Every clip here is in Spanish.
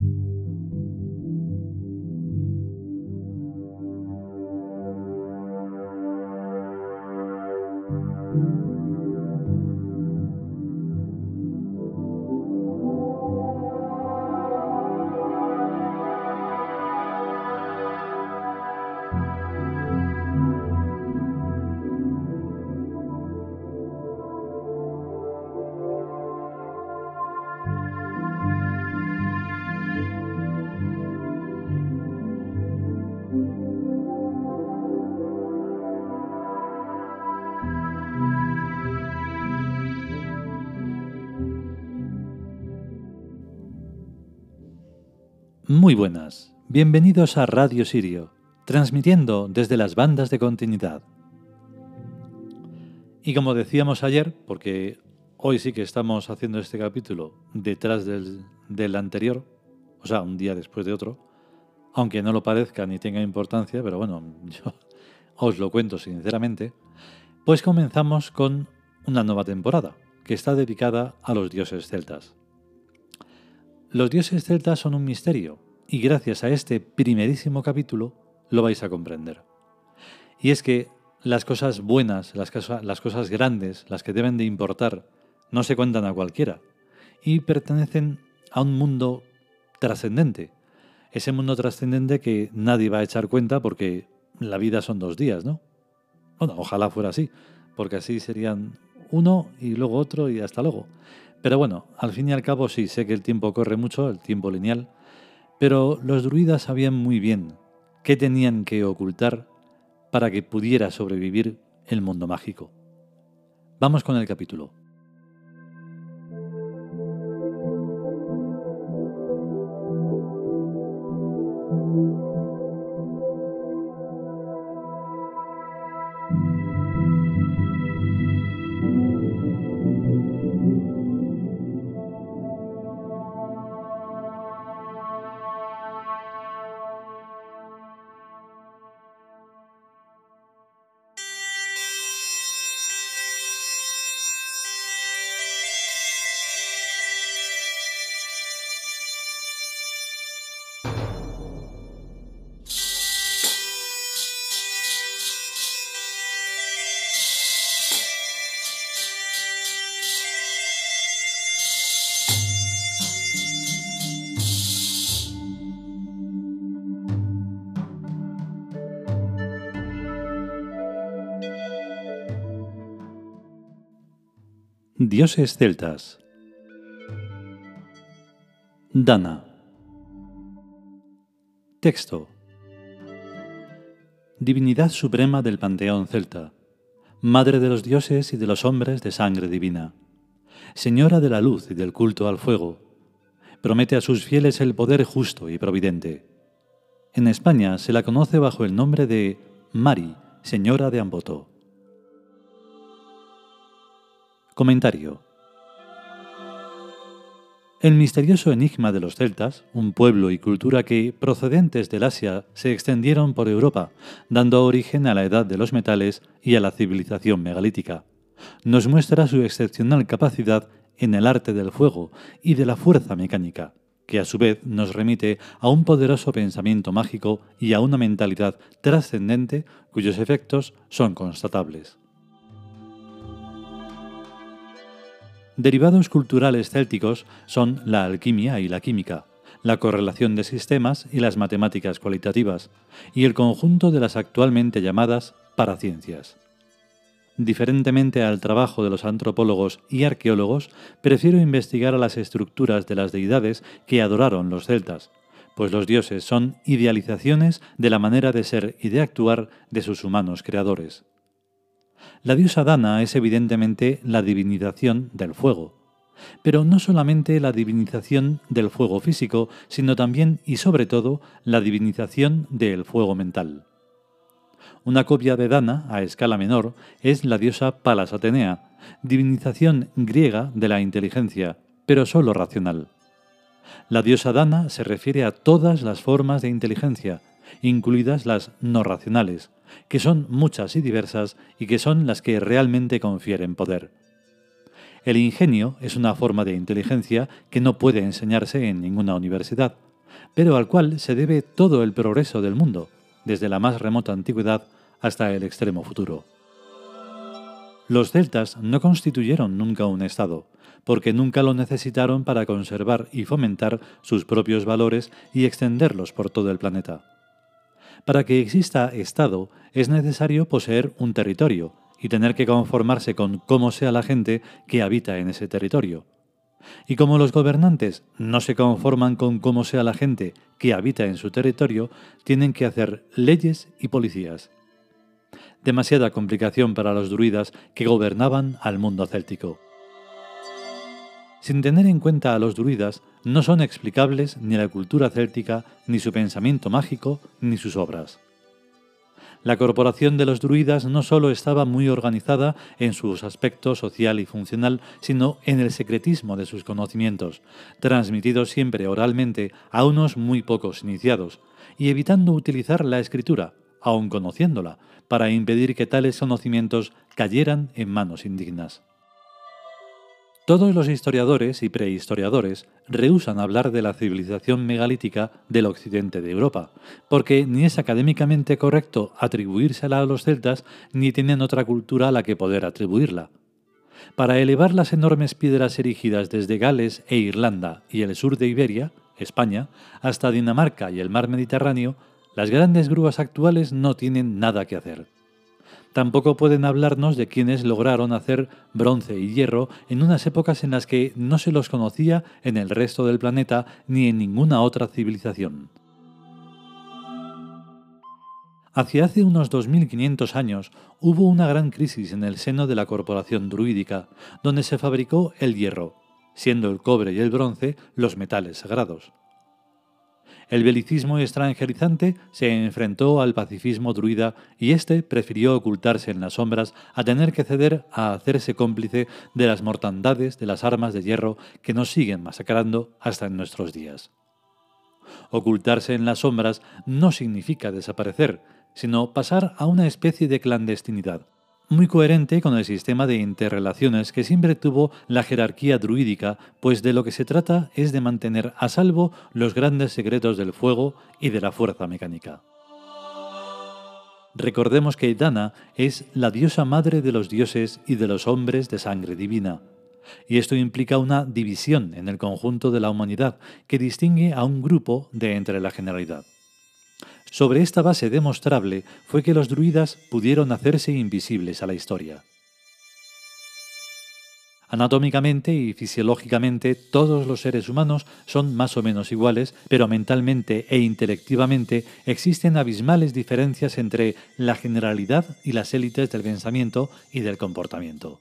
thank you Muy buenas, bienvenidos a Radio Sirio, transmitiendo desde las bandas de continuidad. Y como decíamos ayer, porque hoy sí que estamos haciendo este capítulo detrás del, anterior, o sea, un día después de otro, aunque no lo parezca ni tenga importancia, pero bueno, yo os lo cuento sinceramente, pues comenzamos con una nueva temporada, que está dedicada a los dioses celtas. Los dioses celtas son un misterio, y gracias a este primerísimo capítulo lo vais a comprender. Y es que las cosas buenas, las, cosas grandes, las que deben de importar, no se cuentan a cualquiera, y pertenecen a un mundo trascendente. Ese mundo trascendente que nadie va a echar cuenta porque la vida son dos días, ¿no? Bueno, ojalá fuera así, porque así serían uno y luego otro y hasta luego. Pero bueno, al fin y al cabo sí, sé que el tiempo corre mucho, el tiempo lineal, pero los druidas sabían muy bien qué tenían que ocultar para que pudiera sobrevivir el mundo mágico. Vamos con el capítulo. Dioses celtas. Dana. Texto. Divinidad suprema del panteón celta, madre de los dioses y de los hombres de sangre divina, señora de la luz y del culto al fuego, promete a sus fieles el poder justo y providente. En España se la conoce bajo el nombre de Mari, señora de Amboto. Comentario. El misterioso enigma de los celtas, un pueblo y cultura que, procedentes del Asia, se extendieron por Europa, dando origen a la edad de los metales y a la civilización megalítica, nos muestra su excepcional capacidad en el arte del fuego y de la fuerza mecánica, que a su vez nos remite a un poderoso pensamiento mágico y a una mentalidad trascendente cuyos efectos son constatables. Derivados culturales célticos son la alquimia y la química, la correlación de sistemas y las matemáticas cualitativas, y el conjunto de las actualmente llamadas paraciencias. Diferentemente al trabajo de los antropólogos y arqueólogos, prefiero investigar a las estructuras de las deidades que adoraron los celtas, pues los dioses son idealizaciones de la manera de ser y de actuar de sus humanos creadores. La diosa Dana es evidentemente la divinización del fuego, pero no solamente la divinización del fuego físico, sino también y sobre todo la divinización del fuego mental. Una copia de Dana, a escala menor, es la diosa Palas Atenea, divinización griega de la inteligencia, pero sólo racional. La diosa Dana se refiere a todas las formas de inteligencia, incluidas las no racionales, que son muchas y diversas y que son las que realmente confieren poder. El ingenio es una forma de inteligencia que no puede enseñarse en ninguna universidad, pero al cual se debe todo el progreso del mundo, desde la más remota antigüedad hasta el extremo futuro. Los celtas no constituyeron nunca un Estado, porque nunca lo necesitaron para conservar y fomentar sus propios valores y extenderlos por todo el planeta. Para que exista Estado es necesario poseer un territorio y tener que conformarse con cómo sea la gente que habita en ese territorio. Y como los gobernantes no se conforman con cómo sea la gente que habita en su territorio, tienen que hacer leyes y policías. Demasiada complicación para los druidas que gobernaban al mundo céltico. Sin tener en cuenta a los druidas, no son explicables ni la cultura céltica, ni su pensamiento mágico, ni sus obras. La corporación de los druidas no solo estaba muy organizada en sus aspectos social y funcional, sino en el secretismo de sus conocimientos, transmitidos siempre oralmente a unos muy pocos iniciados, y evitando utilizar la escritura, aun conociéndola, para impedir que tales conocimientos cayeran en manos indignas. Todos los historiadores y prehistoriadores rehusan hablar de la civilización megalítica del occidente de Europa, porque ni es académicamente correcto atribuírsela a los celtas ni tienen otra cultura a la que poder atribuirla. Para elevar las enormes piedras erigidas desde Gales e Irlanda y el sur de Iberia, España, hasta Dinamarca y el mar Mediterráneo, las grandes grúas actuales no tienen nada que hacer tampoco pueden hablarnos de quienes lograron hacer bronce y hierro en unas épocas en las que no se los conocía en el resto del planeta ni en ninguna otra civilización. Hacia hace unos 2500 años hubo una gran crisis en el seno de la corporación druídica, donde se fabricó el hierro, siendo el cobre y el bronce los metales sagrados. El belicismo extranjerizante se enfrentó al pacifismo druida y éste prefirió ocultarse en las sombras a tener que ceder a hacerse cómplice de las mortandades de las armas de hierro que nos siguen masacrando hasta en nuestros días. Ocultarse en las sombras no significa desaparecer, sino pasar a una especie de clandestinidad muy coherente con el sistema de interrelaciones que siempre tuvo la jerarquía druídica, pues de lo que se trata es de mantener a salvo los grandes secretos del fuego y de la fuerza mecánica. Recordemos que Dana es la diosa madre de los dioses y de los hombres de sangre divina, y esto implica una división en el conjunto de la humanidad que distingue a un grupo de entre la generalidad. Sobre esta base demostrable fue que los druidas pudieron hacerse invisibles a la historia. Anatómicamente y fisiológicamente todos los seres humanos son más o menos iguales, pero mentalmente e intelectivamente existen abismales diferencias entre la generalidad y las élites del pensamiento y del comportamiento.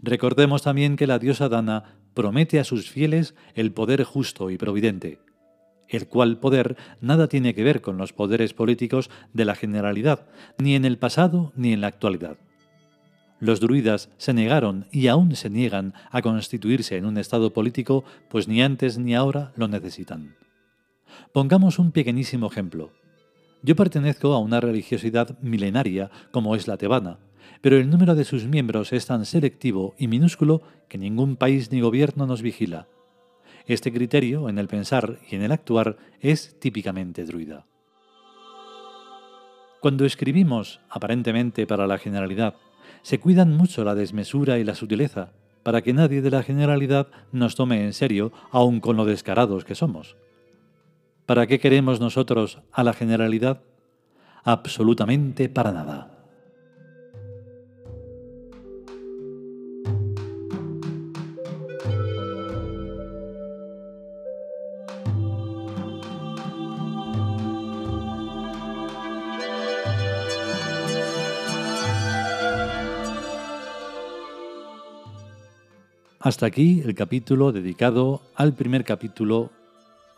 Recordemos también que la diosa Dana promete a sus fieles el poder justo y providente, el cual poder nada tiene que ver con los poderes políticos de la generalidad, ni en el pasado ni en la actualidad. Los druidas se negaron y aún se niegan a constituirse en un estado político, pues ni antes ni ahora lo necesitan. Pongamos un pequeñísimo ejemplo. Yo pertenezco a una religiosidad milenaria como es la tebana, pero el número de sus miembros es tan selectivo y minúsculo que ningún país ni gobierno nos vigila este criterio, en el pensar y en el actuar, es típicamente druida. Cuando escribimos, aparentemente para la generalidad, se cuidan mucho la desmesura y la sutileza, para que nadie de la generalidad nos tome en serio, aun con lo descarados que somos. ¿Para qué queremos nosotros a la generalidad? Absolutamente para nada. Hasta aquí el capítulo dedicado al primer capítulo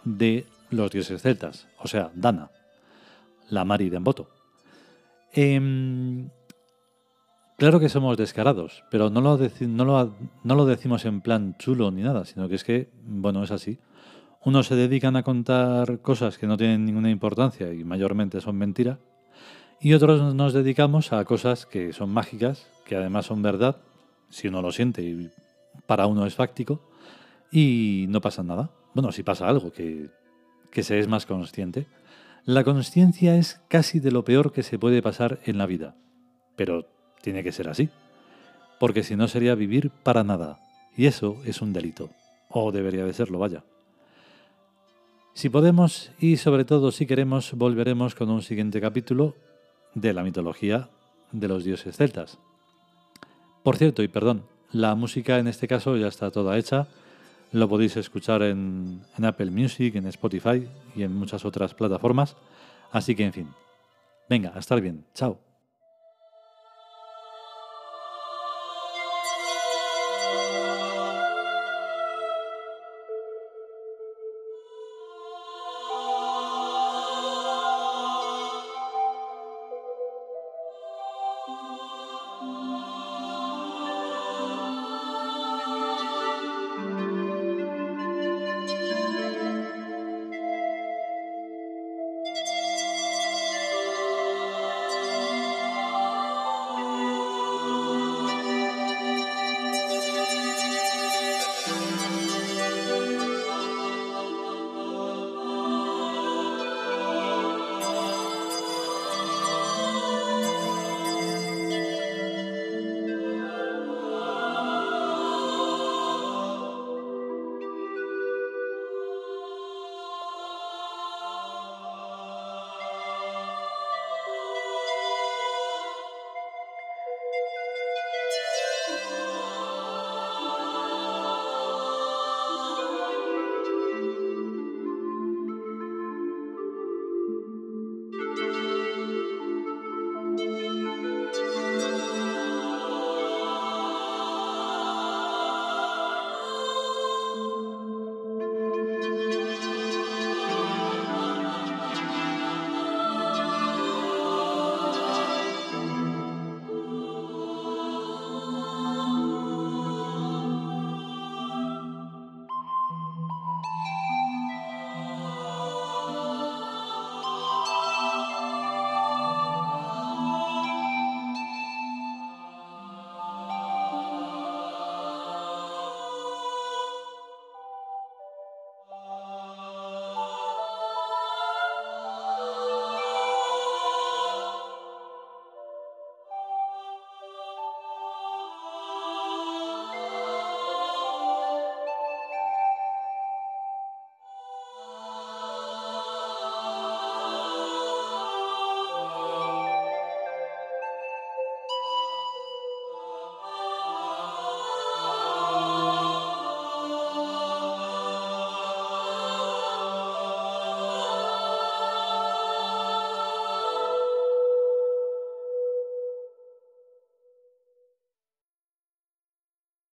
de los dioses celtas, o sea, Dana, la Mari de Emboto. Em, claro que somos descarados, pero no lo, no lo decimos en plan chulo ni nada, sino que es que, bueno, es así. Unos se dedican a contar cosas que no tienen ninguna importancia y mayormente son mentira, y otros nos dedicamos a cosas que son mágicas, que además son verdad, si uno lo siente y para uno es fáctico y no pasa nada. Bueno, si pasa algo, que, que se es más consciente. La conciencia es casi de lo peor que se puede pasar en la vida, pero tiene que ser así, porque si no sería vivir para nada, y eso es un delito, o debería de serlo, vaya. Si podemos y sobre todo si queremos, volveremos con un siguiente capítulo de la mitología de los dioses celtas. Por cierto, y perdón, la música en este caso ya está toda hecha. Lo podéis escuchar en, Apple Music, en Spotify y en muchas otras plataformas. Así que, en fin. Venga, a estar bien. Chao.